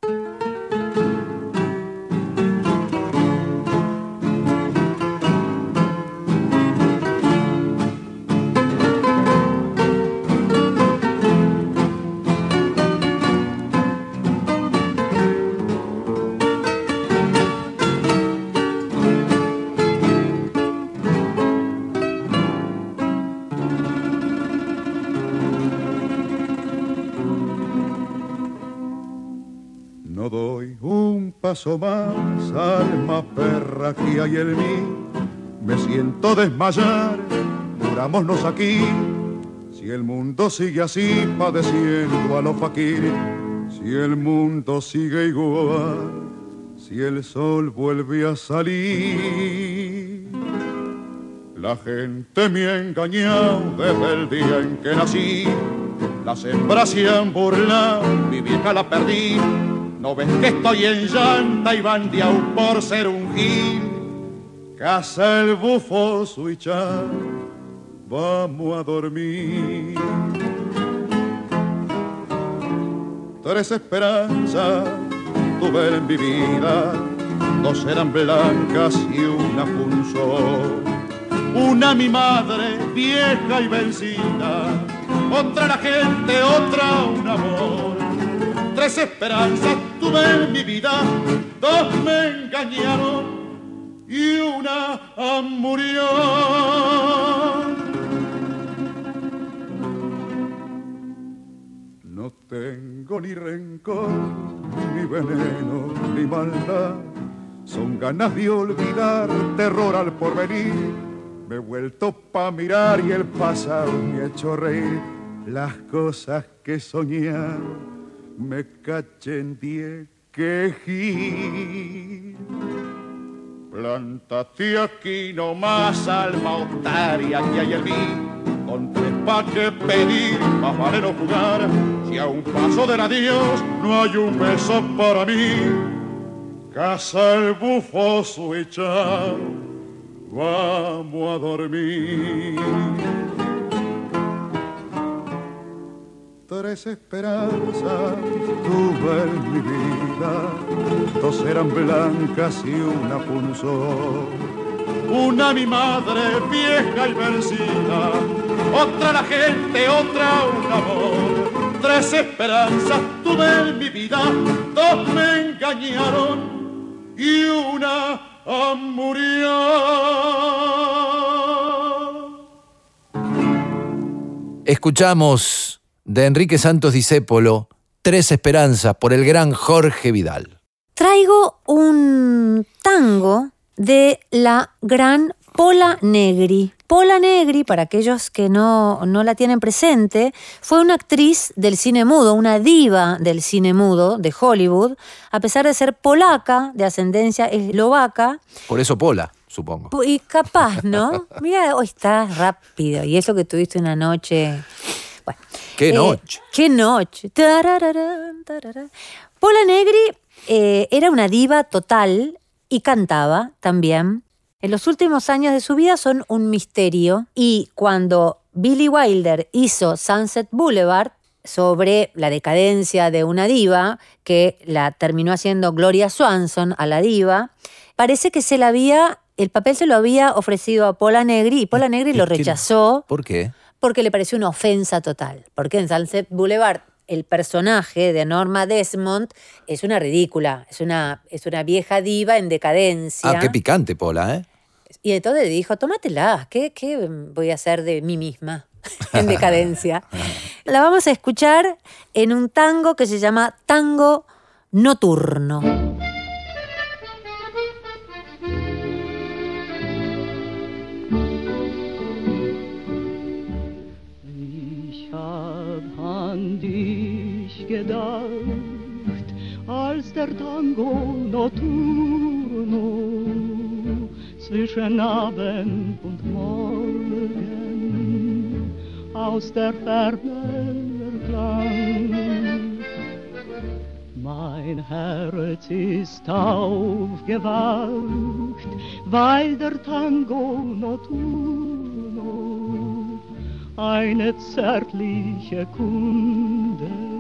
J: Un paso más, alma perra que hay en mí. Me siento desmayar, murámonos aquí. Si el mundo sigue así, padeciendo a los faquires. Si el mundo sigue igual, si el sol vuelve a salir. La gente me ha engañado desde el día en que nací. Las hembras se han burlado, mi vieja la perdí. No ves que estoy en llanta y bandeado por ser un gil. Casa el bufo suichar, vamos a dormir. Tres esperanzas tuve en mi vida, dos eran blancas y una punzó. Una mi madre, vieja y vencida, otra la gente, otra un amor. Tres esperanzas tuve mi vida, dos me engañaron y una murió. No tengo ni rencor, ni veneno, ni maldad. Son ganas de olvidar, terror al porvenir. Me he vuelto pa' mirar y el pasado me ha hecho reír. Las cosas que soñé me cachen diez quejí. Plántate aquí nomás, alma otaria que hay en mí. Con tres pa' que pedir, más vale no jugar. Si a un paso del adiós no hay un beso para mí. Casa el bufo suicha, vamos a dormir. Tres esperanzas tuve en mi vida, dos eran blancas y una punzó. Una mi madre vieja y vencida, otra la gente, otra un amor. Tres esperanzas tuve en mi vida, dos me engañaron y una murió.
B: Escuchamos de Enrique Santos Discépolo Tres Esperanzas por el gran Jorge Vidal.
C: Traigo un tango de la gran Pola Negri. Pola Negri, para aquellos que no, no la tienen presente, fue una actriz del cine mudo, una diva del cine mudo de Hollywood, a pesar de ser polaca, de ascendencia eslovaca,
B: Por eso Pola, supongo.
C: Y capaz, ¿no? Mira, hoy estás rápido. Y eso que tuviste una noche.
B: ¡Qué
C: Eh,
B: noche!
C: ¡Qué noche! Tarararán, tararán. Pola Negri eh, era una diva total y cantaba también. En los últimos años de su vida son un misterio. Y cuando Billy Wilder hizo Sunset Boulevard, sobre la decadencia de una diva, que la terminó haciendo Gloria Swanson a la diva, parece que se la había, el papel se lo había ofrecido a Pola Negri y Pola Negri lo rechazó
B: ¿Por qué?
C: Porque le pareció una ofensa total. Porque en Sunset Boulevard el personaje de Norma Desmond es una ridícula, es una, es una vieja diva en decadencia.
B: Ah, qué picante Pola, ¿eh?
C: Y entonces dijo, tómatela, ¿qué, ¿qué voy a hacer de mí misma en decadencia? La vamos a escuchar en un tango que se llama Tango Noturno.
K: Gedacht, als der Tango notturno zwischen Abend und Morgen aus der Ferne erklang. Mein Herz ist aufgewacht, weil der Tango notturno eine zärtliche Kunde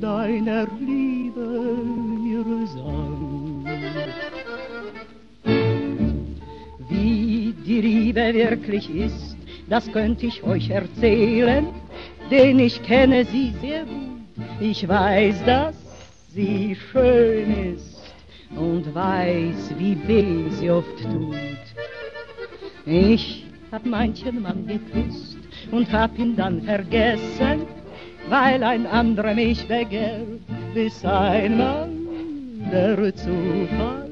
K: deiner Liebe mir sang. Wie die Liebe wirklich ist, das könnte ich euch erzählen, denn ich kenne sie sehr gut. Ich weiß, dass sie schön ist und weiß, wie weh sie oft tut. Ich hab manchen Mann geküsst und hab ihn dann vergessen, weil ein anderer mich begehrt, bis einmal der Zufall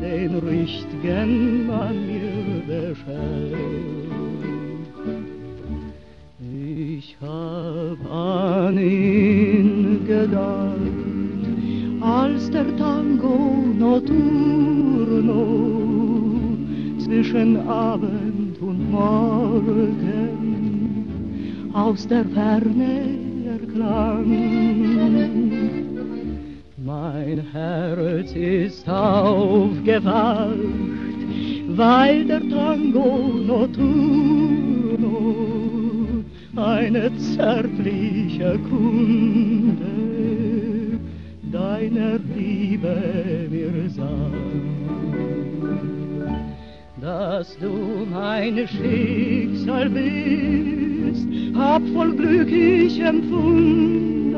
K: den richtigen Mann mir beschert. Ich hab an ihn gedacht, als der Tango notturno zwischen Abend und Morgen aus der Ferne erklang. Mein Herz ist aufgewacht, weil der Tango notturno eine zärtliche Kunde deiner Liebe mir sang. Dass du mein Schicksal bist, hab voll Glück ich empfunden,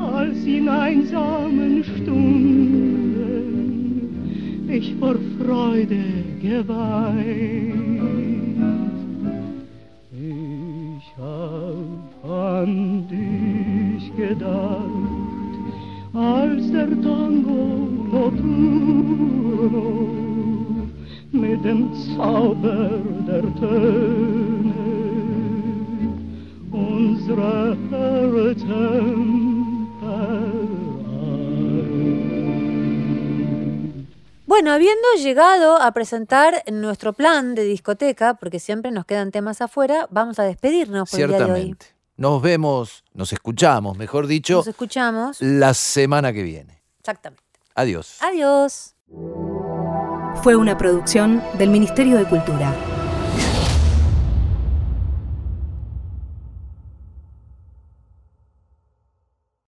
K: als in einsamen Stunden ich vor Freude geweint. Ich hab an dich gedacht, als der Tango notturno mit dem Zauber der Töne unsere Herzen vereint.
C: Bueno, habiendo llegado a presentar nuestro plan de discoteca, porque siempre nos quedan temas afuera, vamos a despedirnos por el día de hoy.
B: Ciertamente. Nos vemos, nos escuchamos, mejor dicho,
C: Nos escuchamos.
B: la semana que viene.
C: Exactamente.
B: Adiós.
C: Adiós.
G: Fue una producción del Ministerio de Cultura.